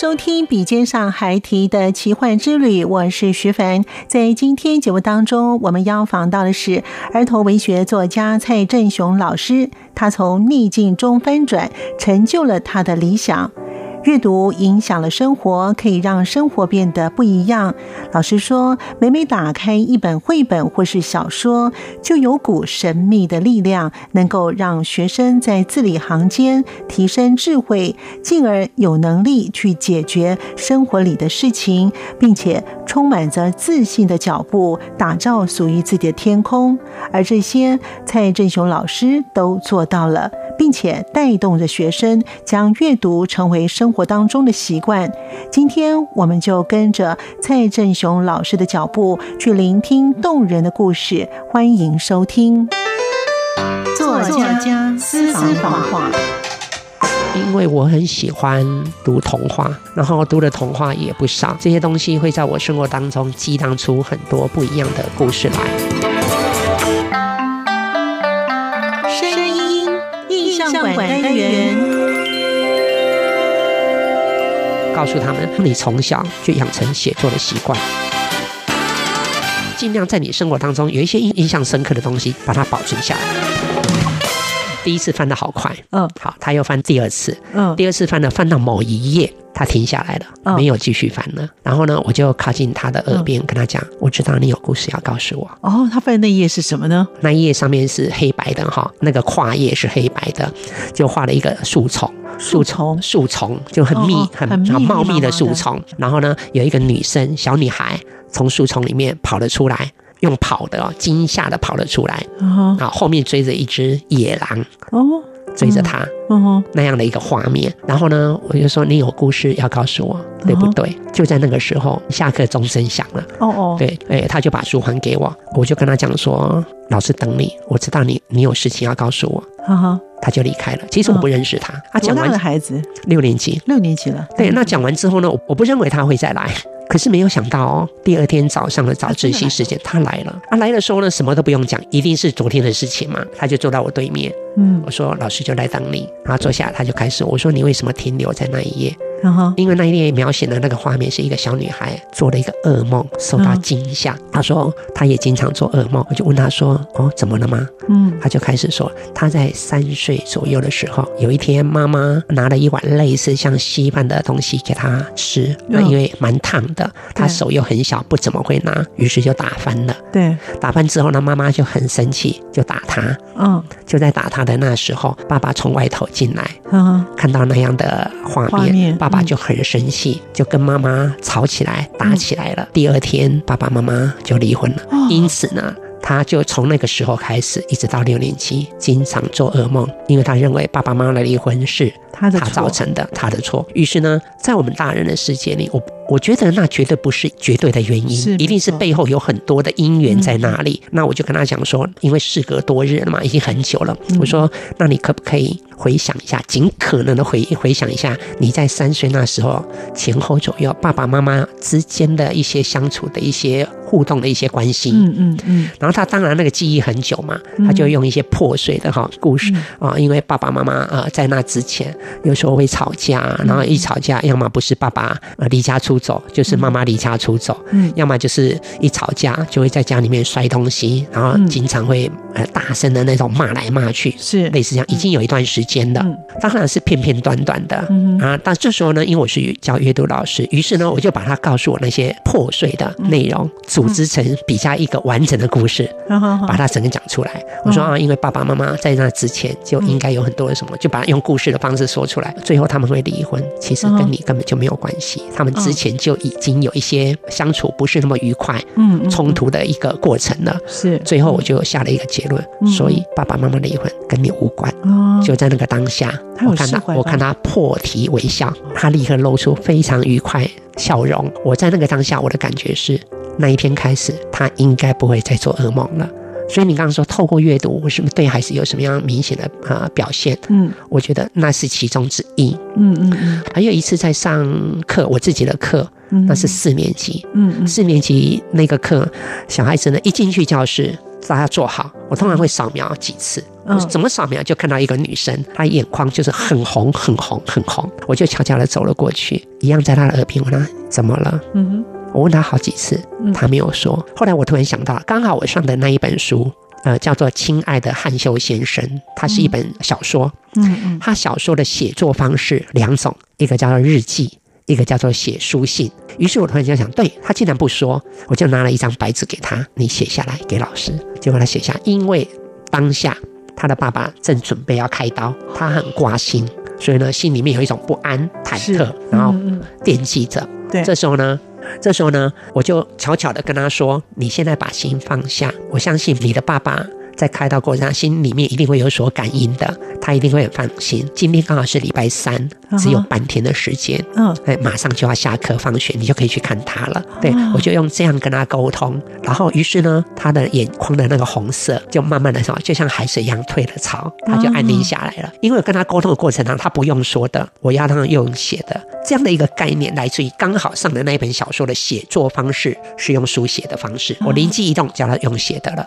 收听笔尖上孩提的奇幻之旅，我是徐凡。在今天节目当中，我们要访到的是儿童文学作家蔡振雄老师。他从逆境中翻转，成就了他的理想。阅读影响了生活，可以让生活变得不一样。老师说，每每打开一本绘本或是小说，就有股神秘的力量，能够让学生在字里行间提升智慧，进而有能力去解决生活里的事情，并且充满着自信的脚步，打造属于自己的天空。而这些，蔡振雄老师都做到了。并且带动着学生将阅读成为生活当中的习惯。今天，我们就跟着蔡振雄老师的脚步去聆听动人的故事。欢迎收听作家私房话。因为我很喜欢读童话，然后读的童话也不少，这些东西会在我生活当中激荡出很多不一样的故事来。声音印象馆单元，告诉他们，你从小就养成写作的习惯，尽量在你生活当中有一些印印象深刻的东西，把它保存下来。第一次翻的好快，嗯，好，他又翻第二次，嗯，第二次翻了，翻到某一页。他停下来了，没有继续翻了。然后呢，我就靠近他的耳边跟他讲：“我知道你有故事要告诉我。”哦，他翻的那页是什么呢？那页上面是黑白的哈，那个跨页是黑白的，就画了一个树丛，树丛，树丛就很密、很很茂密的树丛。然后呢，有一个女生，小女孩从树丛里面跑了出来，用跑的惊吓的跑了出来，然后后面追着一只野狼。哦。追着他，那样的一个画面，然后呢，我就说你有故事要告诉我，对不对？就在那个时候，下课钟声响了，哦哦，对，哎，他就把书还给我，我就跟他讲说，老师等你，我知道你你有事情要告诉我，哈哈，他就离开了。其实我不认识他，他讲完的孩子？六年级，六年级了，对，那讲完之后呢，我我不认为他会再来。可是没有想到哦，第二天早上的早自习时间，他来了。他来的时候呢，什么都不用讲，一定是昨天的事情嘛。他就坐到我对面，嗯，我说老师就来等你。然后坐下，他就开始我说你为什么停留在那一页？然后因为那一页描写的那个画面是一个小女孩做了一个噩梦，受到惊吓。她说她也经常做噩梦。我就问她说：“哦，怎么了吗？”嗯，她就开始说她在三岁左右的时候，有一天妈妈拿了一碗类似像稀饭的东西给她吃，那因为蛮烫的，她手又很小，不怎么会拿，于是就打翻了。对，打翻之后呢，妈妈就很生气，就打她。嗯，就在打他的那时候，爸爸从外头进来，看到那样的画面，爸。爸就很生气，就跟妈妈吵起来，打起来了。第二天，爸爸妈妈就离婚了。因此呢，他就从那个时候开始，一直到六年级，经常做噩梦，因为他认为爸爸妈妈的离婚是他造成的，他的错。于是呢，在我们大人的世界里，我。我觉得那绝对不是绝对的原因，一定是背后有很多的因缘在那里。那我就跟他讲说，因为事隔多日了嘛，已经很久了。我说，那你可不可以回想一下，尽可能的回回想一下，你在三岁那时候前后左右，爸爸妈妈之间的一些相处的一些互动的一些关系。嗯嗯嗯。然后他当然那个记忆很久嘛，他就用一些破碎的哈故事啊，因为爸爸妈妈啊在那之前有时候会吵架，然后一吵架，要么不是爸爸啊离家出走，就是妈妈离家出走，嗯，要么就是一吵架就会在家里面摔东西，然后经常会呃大声的那种骂来骂去，是。类似这样，已经有一段时间的，当然是片片段段的啊。但这时候呢，因为我是教阅读老师，于是呢，我就把他告诉我那些破碎的内容组织成比较一个完整的故事，把它整个讲出来。我说啊，因为爸爸妈妈在那之前就应该有很多的什么，就把它用故事的方式说出来。最后他们会离婚，其实跟你根本就没有关系。他们之前就已经有一些相处不是那么愉快、嗯冲突的一个过程了。是，最后我就下了一个结论，所以爸爸妈妈离婚跟你无关。就在那个当下，我看到我看他破涕为笑，他立刻露出非常愉快笑容。我在那个当下，我的感觉是，那一天开始，他应该不会再做噩梦了。所以你刚刚说透过阅读，为什么对孩子有什么样明显的啊表现？嗯，我觉得那是其中之一。嗯嗯嗯。还有一次在上课，我自己的课，那是四年级。嗯嗯。四年级那个课，小孩子呢一进去教室，大家坐好，我通常会扫描几次。嗯。怎么扫描？就看到一个女生，她眼眶就是很红、很红、很红，我就悄悄的走了过去，一样在她的耳边问她怎么了？嗯哼。我问她好几次，她没有说。后来我突然想到，刚好我上的那一本书，呃，叫做《亲爱的汉修先生》，它是一本小说。嗯嗯。他小说的写作方式两种，一个叫做日记，一个叫做写书信。于是我突然间想，对他竟然不说，我就拿了一张白纸给他，你写下来给老师。结果他写下，因为当下他的爸爸正准备要开刀，他很挂心，所以呢，心里面有一种不安、忐忑，然后惦记着。对，这时候呢。这时候呢，我就悄悄的跟他说：“你现在把心放下，我相信你的爸爸。”在开刀过程中，心里面一定会有所感应的，他一定会很放心。今天刚好是礼拜三，只有半天的时间，嗯，哎，马上就要下课放学，你就可以去看他了。对我就用这样跟他沟通，然后于是呢，他的眼眶的那个红色就慢慢的什么，就像海水一样退了潮，他就安定下来了。因为跟他沟通的过程当中，他不用说的，我要他用写的，这样的一个概念来自于刚好上的那一本小说的写作方式是用书写的方式，我灵机一动叫他用写的了。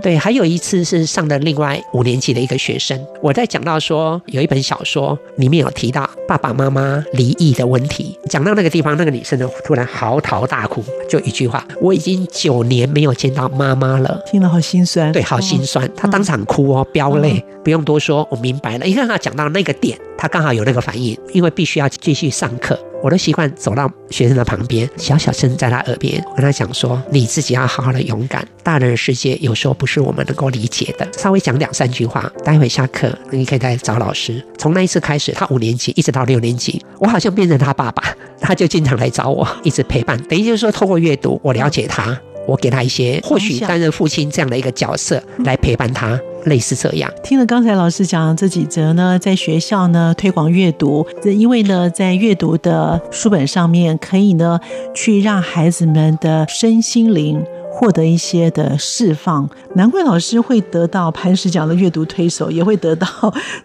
对，还有。一次是上的另外五年级的一个学生，我在讲到说有一本小说里面有提到爸爸妈妈离异的问题，讲到那个地方，那个女生呢突然嚎啕大哭，就一句话：我已经九年没有见到妈妈了，听了好心酸，对，好心酸，她当场哭哦，飙泪，不用多说，我明白了，因为她讲到那个点，她刚好有那个反应，因为必须要继续上课。我都习惯走到学生的旁边，小小声在他耳边跟他讲说：“你自己要好好的勇敢，大人的世界有时候不是我们能够理解的。”稍微讲两三句话，待会下课你可以再找老师。从那一次开始，他五年级一直到六年级，我好像变成他爸爸，他就经常来找我，一直陪伴。等于就是说，透过阅读，我了解他。我给他一些，或许担任父亲这样的一个角色来陪伴他，类似这样。听了刚才老师讲这几则呢，在学校呢推广阅读，因为呢在阅读的书本上面可以呢去让孩子们的身心灵。获得一些的释放，难怪老师会得到磐石奖的阅读推手，也会得到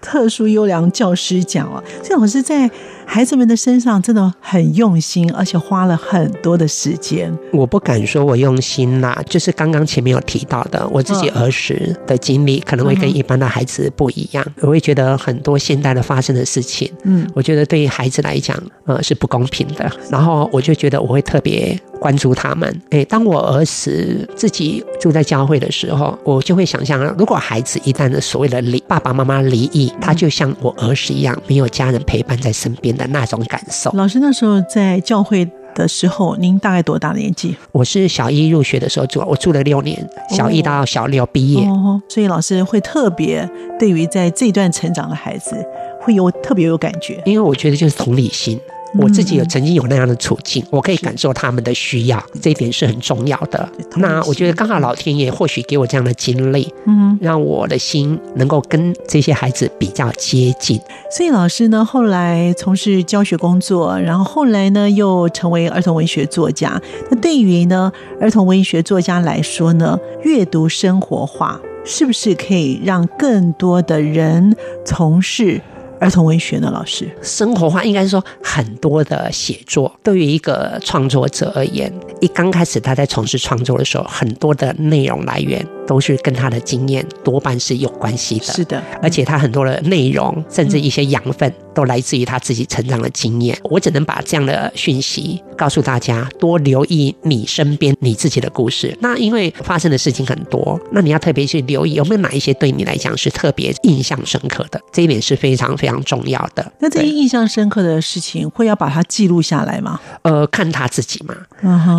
特殊优良教师奖哦。这老师在孩子们的身上真的很用心，而且花了很多的时间。我不敢说我用心啦，就是刚刚前面有提到的，我自己儿时的经历可能会跟一般的孩子不一样。我会觉得很多现代的发生的事情，嗯，我觉得对于孩子来讲，呃，是不公平的。然后我就觉得我会特别。关注他们，诶，当我儿时自己住在教会的时候，我就会想象，如果孩子一旦的所谓的离爸爸妈妈离异，他就像我儿时一样，没有家人陪伴在身边的那种感受。老师那时候在教会的时候，您大概多大年纪？我是小一入学的时候住，我住了六年，小一到小六毕业。哦，所以老师会特别对于在这段成长的孩子，会有特别有感觉，因为我觉得就是同理心。我自己有曾经有那样的处境，我可以感受他们的需要，这一点是很重要的。那我觉得刚好老天爷或许给我这样的经历，嗯，让我的心能够跟这些孩子比较接近。所以老师呢，后来从事教学工作，然后后来呢又成为儿童文学作家。那对于呢儿童文学作家来说呢，阅读生活化是不是可以让更多的人从事？儿童文学呢？老师，生活化应该是说很多的写作，对于一个创作者而言，一刚开始他在从事创作的时候，很多的内容来源都是跟他的经验多半是有关系的。是的，而且他很多的内容，甚至一些养分，都来自于他自己成长的经验。我只能把这样的讯息告诉大家，多留意你身边你自己的故事。那因为发生的事情很多，那你要特别去留意有没有哪一些对你来讲是特别印象深刻的，这一点是非常非常重要的。那这些印象深刻的事情，会要把它记录下来吗？呃，看他自己嘛。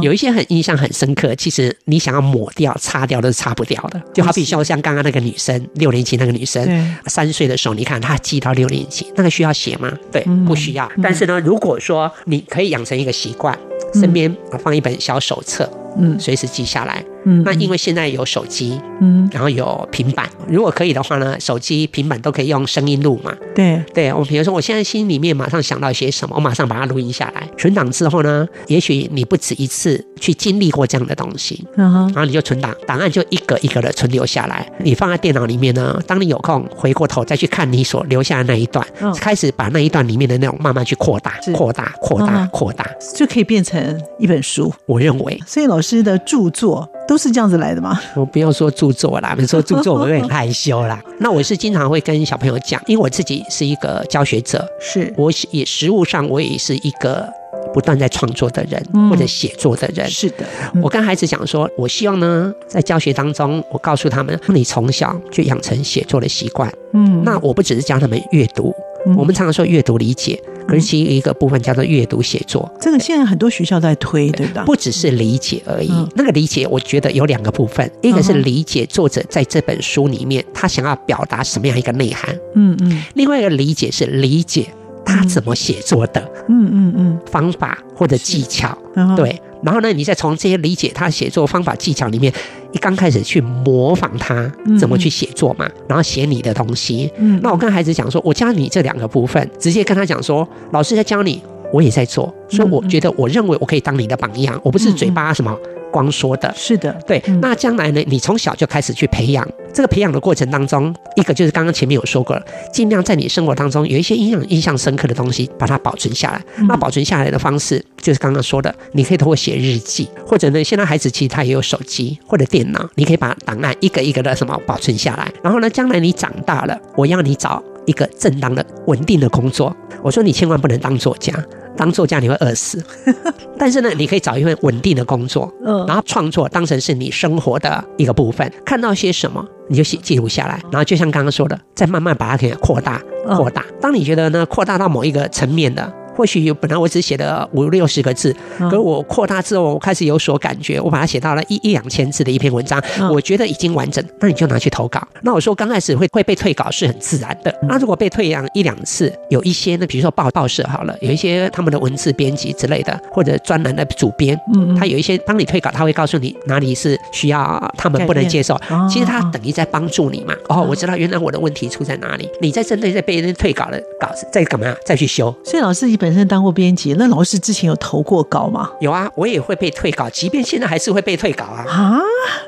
有一些很印象很深刻，其实你想要抹掉、擦掉都是擦不掉的。就好比像像刚刚那个女生，六年级那个女生，三岁的时候，你看她记到六年级，那个需要写吗？对，不需要。但是呢，如果说你可以养成一个习惯，身边放一本小手册。嗯，随时记下来。嗯，那因为现在有手机，嗯，然后有平板，如果可以的话呢，手机、平板都可以用声音录嘛。对，对我比如说，我现在心里面马上想到一些什么，我马上把它录音下来，存档之后呢，也许你不止一次去经历过这样的东西，然后你就存档，档案就一个一个的存留下来。你放在电脑里面呢，当你有空回过头再去看你所留下的那一段，开始把那一段里面的内容慢慢去扩大、扩大、扩大、扩大，就可以变成一本书。我认为，所以老师的著作。都是这样子来的吗？我不要说著作啦，你说著作我有点害羞啦。那我是经常会跟小朋友讲，因为我自己是一个教学者，是我也实物上我也是一个不断在创作的人或者写作的人。是的，我跟孩子讲说，我希望呢，在教学当中，我告诉他们，你从小就养成写作的习惯。嗯，那我不只是教他们阅读。我们常常说阅读理解，可是其一个部分叫做阅读写作。这个现在很多学校在推，对吧？不只是理解而已。那个理解，我觉得有两个部分，一个是理解作者在这本书里面他想要表达什么样一个内涵。嗯嗯。另外一个理解是理解他怎么写作的。嗯嗯嗯。方法或者技巧，对。然后呢，你再从这些理解他写作方法技巧里面，一刚开始去模仿他怎么去写作嘛，然后写你的东西。嗯，那我跟孩子讲说，我教你这两个部分，直接跟他讲说，老师在教你，我也在做，所以我觉得，我认为我可以当你的榜样，我不是嘴巴什么。光说的是的，对。那将来呢？你从小就开始去培养，这个培养的过程当中，一个就是刚刚前面有说过了，尽量在你生活当中有一些印象印象深刻的东西，把它保存下来。那保存下来的方式，就是刚刚说的，你可以通过写日记，或者呢，现在孩子其实他也有手机或者电脑，你可以把档案一个一个的什么保存下来。然后呢，将来你长大了，我要你找一个正当的、稳定的工作。我说你千万不能当作家。当作家你会饿死，但是呢，你可以找一份稳定的工作，嗯，然后创作当成是你生活的一个部分。看到些什么，你就写记录下来，然后就像刚刚说的，再慢慢把它给扩大、扩大。当你觉得呢，扩大到某一个层面的。或许本来我只写了五六十个字，可是我扩大之后，我开始有所感觉，我把它写到了一一两千字的一篇文章，我觉得已经完整。那你就拿去投稿。那我说刚开始会会被退稿是很自然的。那如果被退养一两次，有一些呢，比如说报报社好了，有一些他们的文字编辑之类的，或者专栏的主编，嗯，他有一些帮你退稿，他会告诉你哪里是需要他们不能接受。其实他等于在帮助你嘛。哦，我知道原来我的问题出在哪里。你在针对在被人退稿的稿子在干嘛？再去修。所以老师一本。本身当过编辑，那老师之前有投过稿吗？有啊，我也会被退稿，即便现在还是会被退稿啊。啊，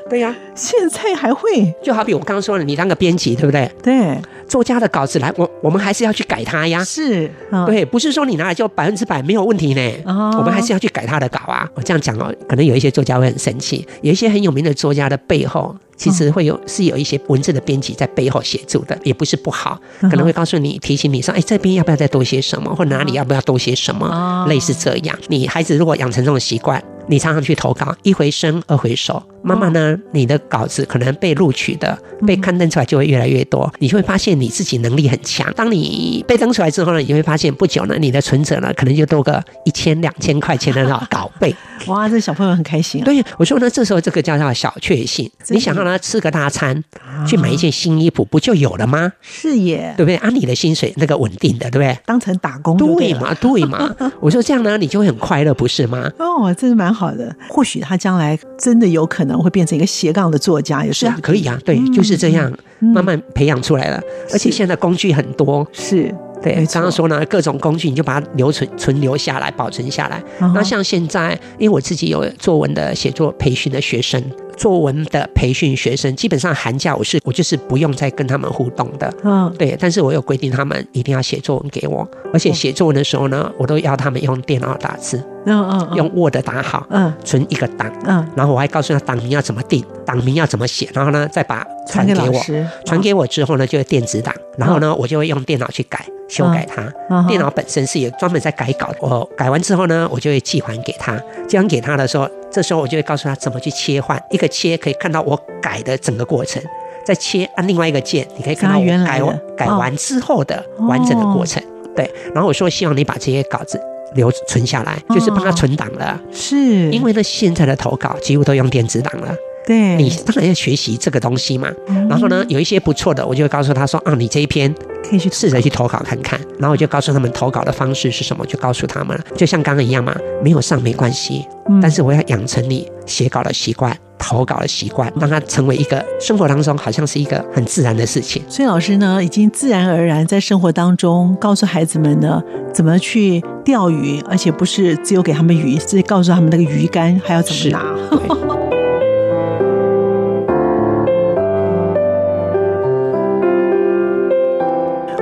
对呀，现在还会？就好比我刚刚说了，你当个编辑，对不对？对，作家的稿子来，我我们还是要去改它呀。是，对，不是说你拿来就百分之百没有问题呢。哦，我们还是要去改他的稿啊。我这样讲哦，可能有一些作家会很生气，有一些很有名的作家的背后。其实会有是有一些文字的编辑在背后协助的，也不是不好，可能会告诉你、提醒你说：“哎，这边要不要再多些什么，或哪里要不要多些什么？”类似这样，你孩子如果养成这种习惯。你常常去投稿，一回生二回熟，慢慢呢，你的稿子可能被录取的、被刊登出来就会越来越多。你就会发现你自己能力很强。当你被登出来之后呢，你会发现不久呢，你的存折呢可能就多个一千两千块钱的稿费。哇，这小朋友很开心。对，我说呢，这时候这个叫做小确幸。你想让他吃个大餐，去买一件新衣服，不就有了吗？是耶，对不对？按你的薪水那个稳定的，对不对？当成打工对嘛？对嘛？我说这样呢，你就会很快乐，不是吗？哦，这是蛮。好的，或许他将来真的有可能会变成一个斜杠的作家，也是啊，可以啊，对，就是这样慢慢培养出来了。而且现在工具很多，是对。刚刚说呢，各种工具你就把它留存、存留下来、保存下来。那像现在，因为我自己有作文的写作培训的学生。作文的培训学生，基本上寒假我是我就是不用再跟他们互动的，嗯，对。但是我有规定，他们一定要写作文给我，而且写作文的时候呢，我都要他们用电脑打字，嗯嗯，用 Word 打好，嗯，存一个档，嗯，然后我还告诉他档名要怎么定，档名要怎么写，然后呢再把传给我，传给我之后呢就是电子档，然后呢我就会用电脑去改修改它，电脑本身是有专门在改稿，我改完之后呢我就会寄还给他，寄还给他的时候，这时候我就会告诉他怎么去切换，一个切可以看到我改的整个过程，再切按另外一个键，你可以看到我改改完之后的完整的过程，对，然后我说希望你把这些稿子。留存下来，就是帮他存档了。是，因为呢，现在的投稿几乎都用电子档了。对，你当然要学习这个东西嘛。然后呢，有一些不错的，我就告诉他说：“啊，你这一篇可以去试着去投稿看看。”然后我就告诉他们投稿的方式是什么，就告诉他们了。就像刚刚一样嘛，没有上没关系，但是我要养成你写稿的习惯。投稿的习惯，让它成为一个生活当中好像是一个很自然的事情。所以老师呢，已经自然而然在生活当中告诉孩子们呢，怎么去钓鱼，而且不是只有给他们鱼，是告诉他们那个鱼竿还要怎么拿。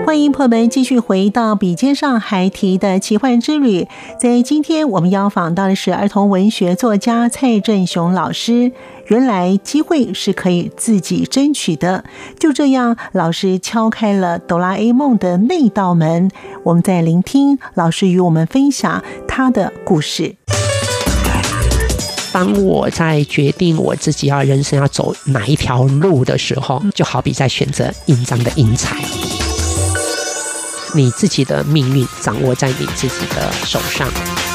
欢迎朋友们继续回到笔尖上还提的奇幻之旅。在今天我们要访到的是儿童文学作家蔡振雄老师。原来机会是可以自己争取的。就这样，老师敲开了哆啦 A 梦的那道门。我们在聆听老师与我们分享他的故事。当我在决定我自己要人生要走哪一条路的时候，就好比在选择印章的印彩。你自己的命运掌握在你自己的手上。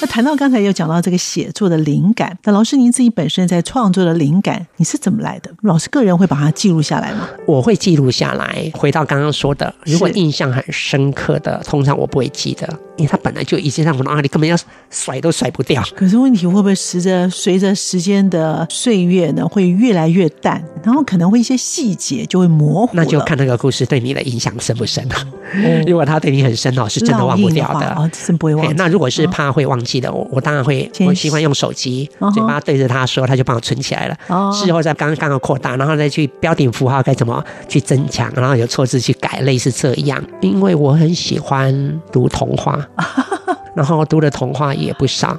那谈到刚才有讲到这个写作的灵感，那老师您自己本身在创作的灵感，你是怎么来的？老师个人会把它记录下来吗？我会记录下来。回到刚刚说的，如果印象很深刻的，通常我不会记得。因为它本来就已经让我脑海里根本要甩都甩不掉。可是问题会不会随着随着时间的岁月呢，会越来越淡，然后可能会一些细节就会模糊。那就看那个故事对你的影响深不深了。如果它对你很深哦，是真的忘不掉的。哦，真不会忘。那如果是怕会忘记的，我我当然会，我喜欢用手机，嘴巴对着他说，他就帮我存起来了。哦。事后再刚刚好扩大，然后再去标点符号该怎么去增强，然后有错字去改，类似这样。因为我很喜欢读童话。然后读的童话也不少，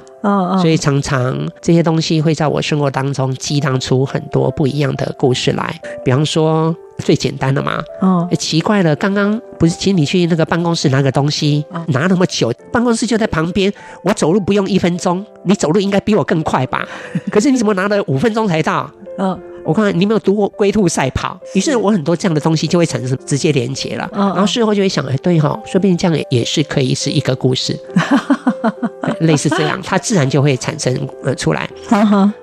所以常常这些东西会在我生活当中激荡出很多不一样的故事来。比方说最简单的嘛，哦，奇怪了，刚刚不是请你去那个办公室拿个东西，拿那么久，办公室就在旁边，我走路不用一分钟，你走路应该比我更快吧？可是你怎么拿了五分钟才到？嗯。我看你没有读过《龟兔赛跑》，于是我很多这样的东西就会产生直接连接了。然后事后就会想，哎，对哈，说不定这样也是可以是一个故事，类似这样，它自然就会产生呃出来。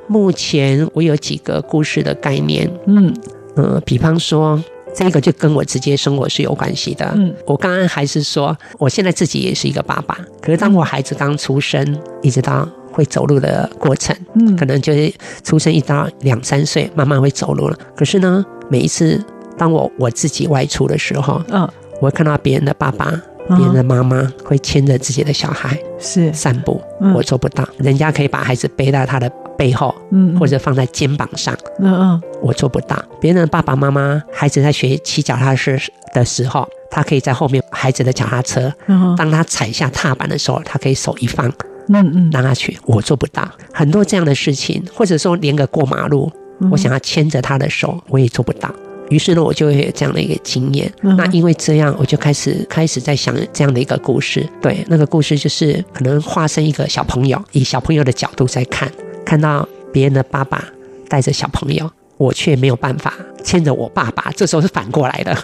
目前我有几个故事的概念，嗯嗯，比方说这个就跟我直接生活是有关系的。嗯，我刚刚还是说，我现在自己也是一个爸爸，可是当我孩子刚出生，一直到。会走路的过程，嗯，可能就是出生一到两三岁，慢慢会走路了。可是呢，每一次当我我自己外出的时候，嗯，我会看到别人的爸爸、别人的妈妈会牵着自己的小孩是散步，我做不到。人家可以把孩子背到他的背后，嗯，或者放在肩膀上，嗯嗯，我做不到。别人的爸爸妈妈，孩子在学骑脚踏车的时候，他可以在后面孩子的脚踏车，当他踩下踏板的时候，他可以手一放。嗯嗯，让他去，我做不到很多这样的事情，或者说连个过马路，我想要牵着他的手，我也做不到。于是呢，我就会有这样的一个经验。那因为这样，我就开始开始在想这样的一个故事。对，那个故事就是可能化身一个小朋友，以小朋友的角度在看，看到别人的爸爸带着小朋友，我却没有办法牵着我爸爸。这时候是反过来的，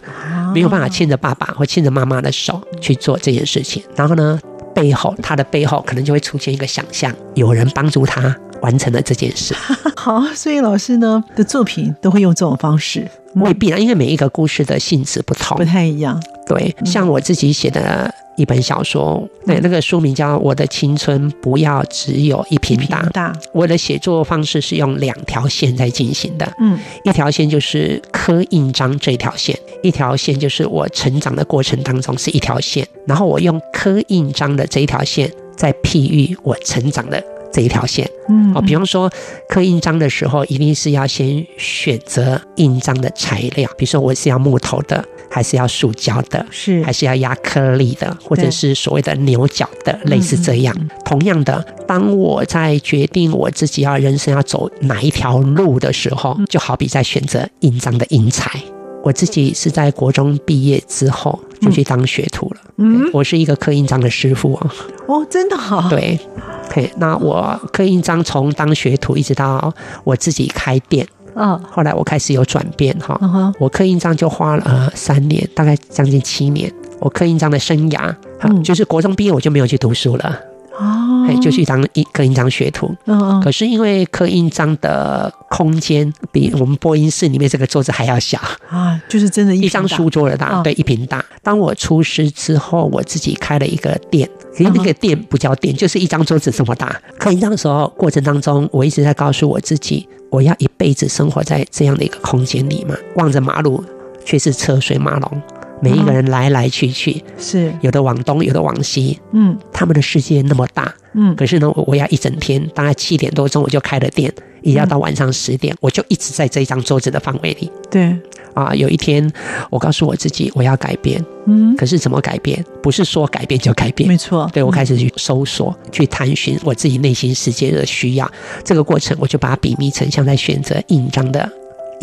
没有办法牵着爸爸或牵着妈妈的手去做这件事情。然后呢？背后，他的背后可能就会出现一个想象，有人帮助他完成了这件事。好，所以老师呢的作品都会用这种方式，未必啊，因为每一个故事的性质不同，不太一样。对，像我自己写的。一本小说，对，那个书名叫《我的青春不要只有一平大》。我的写作方式是用两条线在进行的，嗯，一条线就是刻印章这条线，一条线就是我成长的过程当中是一条线，然后我用刻印章的这一条线在譬喻我成长的这一条线，嗯，哦，比方说刻印章的时候，一定是要先选择印章的材料，比如说我是要木头的。还是要塑胶的，是还是要压颗粒的，或者是所谓的牛角的，类似这样。同样的，当我在决定我自己要人生要走哪一条路的时候，就好比在选择印章的印材。我自己是在国中毕业之后就去当学徒了。嗯，我是一个刻印章的师傅哦。哦，真的好。对，嘿，那我刻印章从当学徒一直到我自己开店。嗯，后来我开始有转变哈。我刻印章就花了呃三年，大概将近七年。我刻印章的生涯，嗯就是国中毕业我就没有去读书了。哦，就去当印刻印章学徒。嗯嗯。可是因为刻印章的空间比我们播音室里面这个桌子还要小啊，就是真的，一张书桌的大，对，一平大。当我出师之后，我自己开了一个店，其实那个店不叫店，就是一张桌子这么大。刻印章的时候过程当中，我一直在告诉我自己，我要一辈子生活在这样的一个空间里嘛，望着马路却是车水马龙。每一个人来来去去，是有的往东，有的往西，嗯，他们的世界那么大，嗯，可是呢，我要一整天，大概七点多钟我就开了店，也要到晚上十点，我就一直在这一张桌子的范围里。对，啊，有一天我告诉我自己，我要改变，嗯，可是怎么改变？不是说改变就改变，没错。对我开始去搜索，去探寻我自己内心世界的需要，这个过程我就把它比拟成像在选择印章的。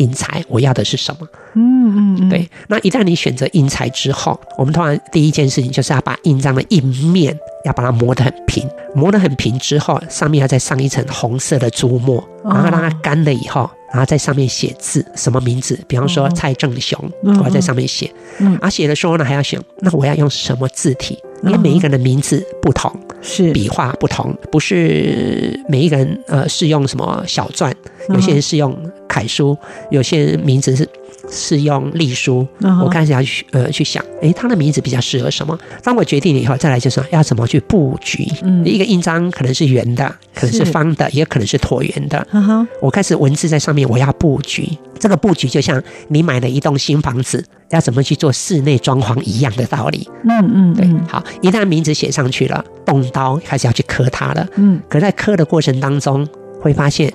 印材，我要的是什么？嗯嗯，对。那一旦你选择印材之后，我们通常第一件事情就是要把印章的印面要把它磨得很平，磨得很平之后，上面要再上一层红色的朱墨，然后让它干了以后，然后在上面写字，什么名字？比方说蔡正雄，我在上面写。嗯，而写的时候呢，还要选，那我要用什么字体？因为每一个人的名字不同，是笔画不同，不是每一个人呃是用什么小篆，有些人是用楷书，有些人名字是是用隶书。我开始要去呃去想，哎，他的名字比较适合什么？当我决定了以后，再来就是要怎么去布局。嗯，一个印章可能是圆的，可能是方的，也可能是椭圆的。我开始文字在上面，我要布局。这个布局就像你买了一栋新房子，要怎么去做室内装潢一样的道理。嗯嗯，对，好，一旦名字写上去了，动刀开始要去刻它了。嗯，可在刻的过程当中，会发现，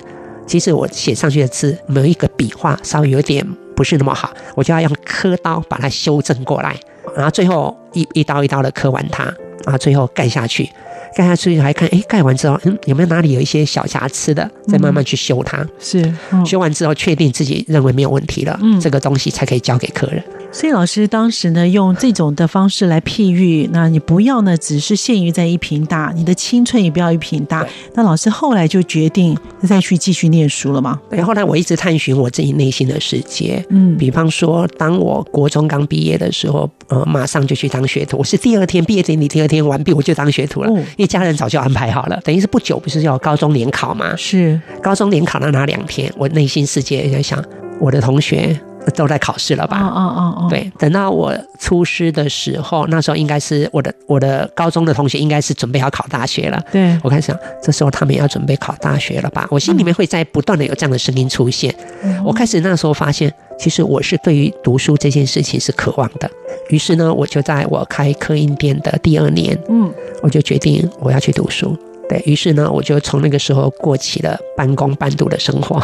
其实我写上去的字每一个笔画稍微有点不是那么好，我就要用刻刀把它修正过来，然后最后一一刀一刀的刻完它，然后最后盖下去。盖下去还看，哎，盖完之后，嗯，有没有哪里有一些小瑕疵的，再慢慢去修它。是，修完之后确定自己认为没有问题了，嗯，这个东西才可以交给客人。所以老师当时呢，用这种的方式来譬喻，那你不要呢，只是限于在一平大，你的青春也不要一平大。那老师后来就决定再去继续念书了嘛？对，后来我一直探寻我自己内心的世界。嗯，比方说，当我国中刚毕业的时候，呃，马上就去当学徒。我是第二天毕业典礼，第二天完毕我就当学徒了。因为家人早就安排好了，等于是不久不是要高中联考吗？是高中联考的那两天，我内心世界在想，我的同学都在考试了吧？哦哦哦，对，等到我出师的时候，那时候应该是我的我的高中的同学应该是准备要考大学了。对我开始想，这时候他们要准备考大学了吧？我心里面会在不断的有这样的声音出现。我开始那时候发现，其实我是对于读书这件事情是渴望的。于是呢，我就在我开科印店的第二年，嗯，我就决定我要去读书。对于是呢，我就从那个时候过起了半工半读的生活，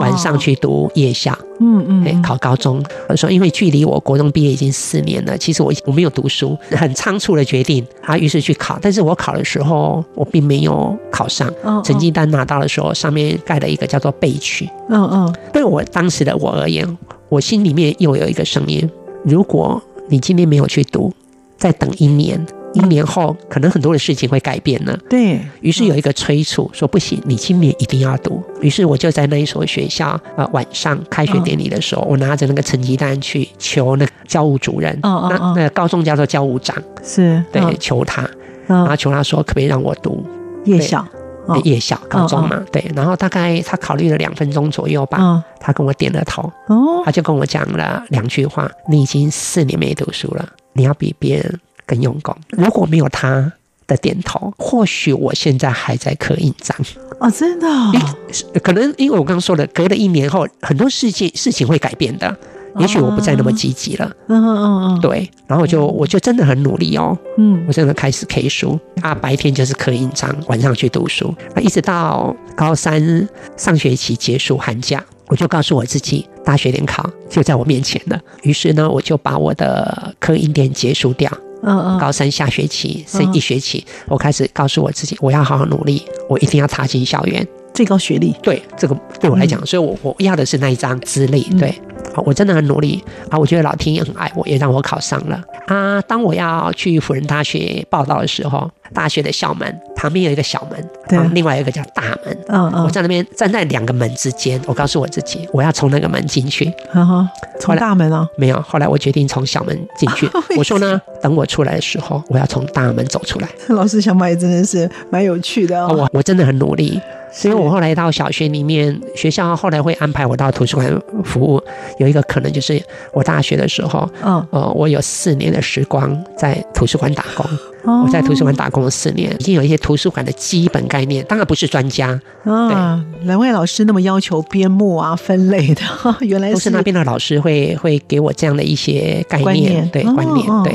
晚上去读夜校，嗯嗯，考高中。我说，因为距离我国中毕业已经四年了，其实我我没有读书，很仓促的决定，啊，于是去考。但是我考的时候，我并没有考上，成绩单拿到的时候，上面盖了一个叫做备取。嗯嗯，对我当时的我而言，我心里面又有一个声音：如果你今天没有去读，再等一年，一年后可能很多的事情会改变呢。对。于是有一个催促，说不行，你今年一定要读。于是我就在那一所学校，呃，晚上开学典礼的时候，我拿着那个成绩单去求那个教务主任，那那高中叫做教务长，是对求他，然后求他说可不可以让我读？夜校。夜校高中嘛，对，然后大概他考虑了两分钟左右吧，他跟我点了头，他就跟我讲了两句话：你已经四年没读书了，你要比别人更用功。如果没有他的点头，或许我现在还在刻印章。哦，真的？可能因为我刚刚说了，隔了一年后，很多事情事情会改变的。也许我不再那么积极了，嗯嗯嗯，对，然后就我就真的很努力哦，嗯，我真的开始 K 书啊，白天就是刻印章，晚上去读书，那一直到高三上学期结束寒假，我就告诉我自己，大学联考就在我面前了。于是呢，我就把我的刻印点结束掉。嗯嗯。高三下学期升一学期，我开始告诉我自己，我要好好努力，我一定要踏进校园。最高学历，对这个对我来讲，所以我我要的是那一张资历。对，我真的很努力啊！我觉得老天也很爱我，也让我考上了啊！当我要去辅仁大学报道的时候，大学的校门旁边有一个小门，对，另外一个叫大门。嗯嗯，我在那边站在两个门之间，我告诉我自己，我要从那个门进去。哈哈，从大门啊？没有，后来我决定从小门进去。我说呢，等我出来的时候，我要从大门走出来。老师想法也真的是蛮有趣的哦。我我真的很努力。所以我后来到小学里面，学校后来会安排我到图书馆服务。有一个可能就是我大学的时候，嗯，呃，我有四年的时光在图书馆打工。我在图书馆打工了四年，已经有一些图书馆的基本概念，当然不是专家。啊，两位老师那么要求编目啊、分类的，原来都是那边的老师会会给我这样的一些概念，对观念。对，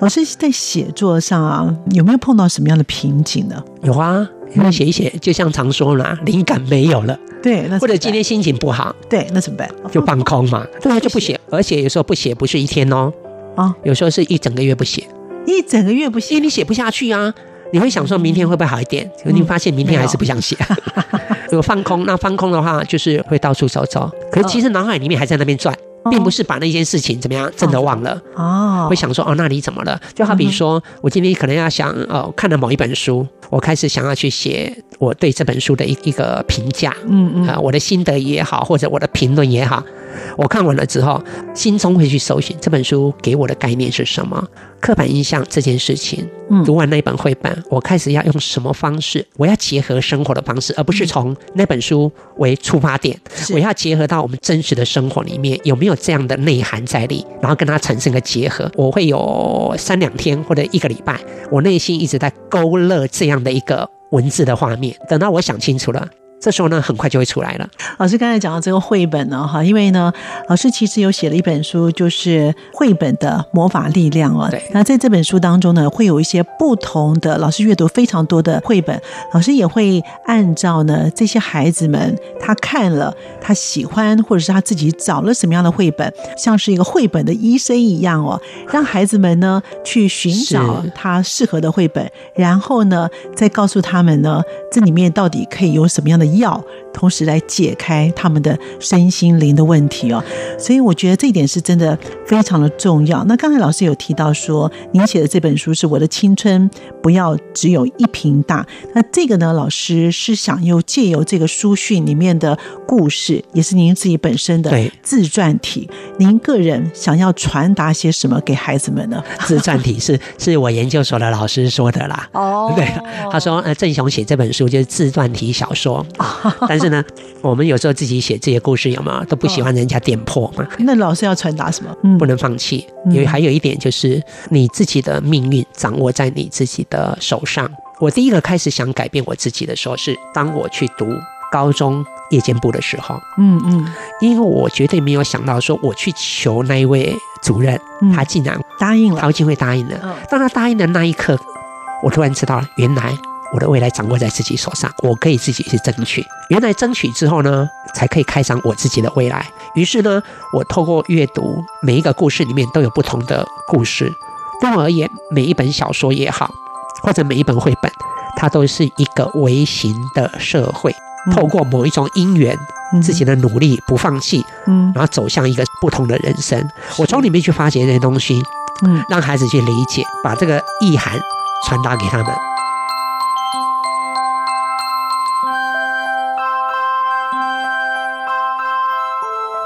老师在写作上啊，有没有碰到什么样的瓶颈呢？有啊。那写一写，就像常说啦，灵感没有了，对，或者今天心情不好，对，那怎么办？就放空嘛，对啊，就不写，而且有时候不写不是一天哦，啊，有时候是一整个月不写，一整个月不写，因为你写不下去啊，你会想说明天会不会好一点，可你发现明天还是不想写，如果放空，那放空的话就是会到处走走，可是其实脑海里面还在那边转。并不是把那件事情怎么样真的忘了哦，会想说哦，那你怎么了？就好比说我今天可能要想哦，看了某一本书，我开始想要去写我对这本书的一一个评价，嗯嗯，啊，我的心得也好，或者我的评论也好。我看完了之后，心中会去搜寻这本书给我的概念是什么？刻板印象这件事情，嗯，读完那本绘本，我开始要用什么方式？我要结合生活的方式，而不是从那本书为出发点，我要结合到我们真实的生活里面，有没有这样的内涵在里？然后跟它产生个结合。我会有三两天或者一个礼拜，我内心一直在勾勒这样的一个文字的画面。等到我想清楚了。这时候呢，很快就会出来了。老师刚才讲到这个绘本呢，哈，因为呢，老师其实有写了一本书，就是绘本的魔法力量哦。对。那在这本书当中呢，会有一些不同的老师阅读非常多的绘本，老师也会按照呢这些孩子们他看了他喜欢，或者是他自己找了什么样的绘本，像是一个绘本的医生一样哦，让孩子们呢去寻找他适合的绘本，然后呢再告诉他们呢这里面到底可以有什么样的。药，同时来解开他们的身心灵的问题哦，所以我觉得这一点是真的非常的重要。那刚才老师有提到说，您写的这本书是我的青春不要只有一瓶大。那这个呢，老师是想又借由这个书讯里面的故事，也是您自己本身的自传体，您个人想要传达些什么给孩子们呢？自传体是 是我研究所的老师说的啦。哦，对，他说呃，郑雄写这本书就是自传体小说。但是呢，我们有时候自己写这些故事，有吗？都不喜欢人家点破嘛。那老师要传达什么？不能放弃。因为还有一点就是，你自己的命运掌握在你自己的手上。我第一个开始想改变我自己的时候，是当我去读高中夜间部的时候。嗯嗯，因为我绝对没有想到，说我去求那一位主任，他竟然答应了，他竟会答应了。当他答应的那一刻，我突然知道了，原来。我的未来掌握在自己手上，我可以自己去争取。原来争取之后呢，才可以开展我自己的未来。于是呢，我透过阅读每一个故事里面都有不同的故事。对我而言，每一本小说也好，或者每一本绘本，它都是一个微型的社会。透过某一种因缘，自己的努力不放弃，嗯，然后走向一个不同的人生。我从里面去发掘这些东西，嗯，让孩子去理解，把这个意涵传达给他们。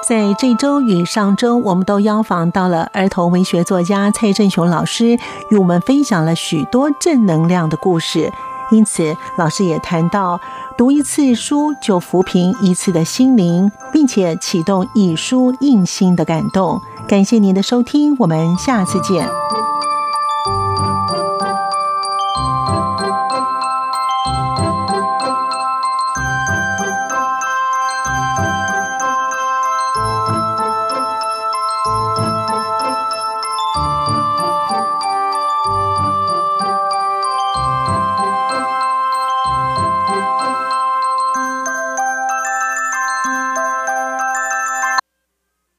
在这周与上周，我们都邀访到了儿童文学作家蔡振雄老师，与我们分享了许多正能量的故事。因此，老师也谈到，读一次书就扶贫一次的心灵，并且启动以书印心的感动。感谢您的收听，我们下次见。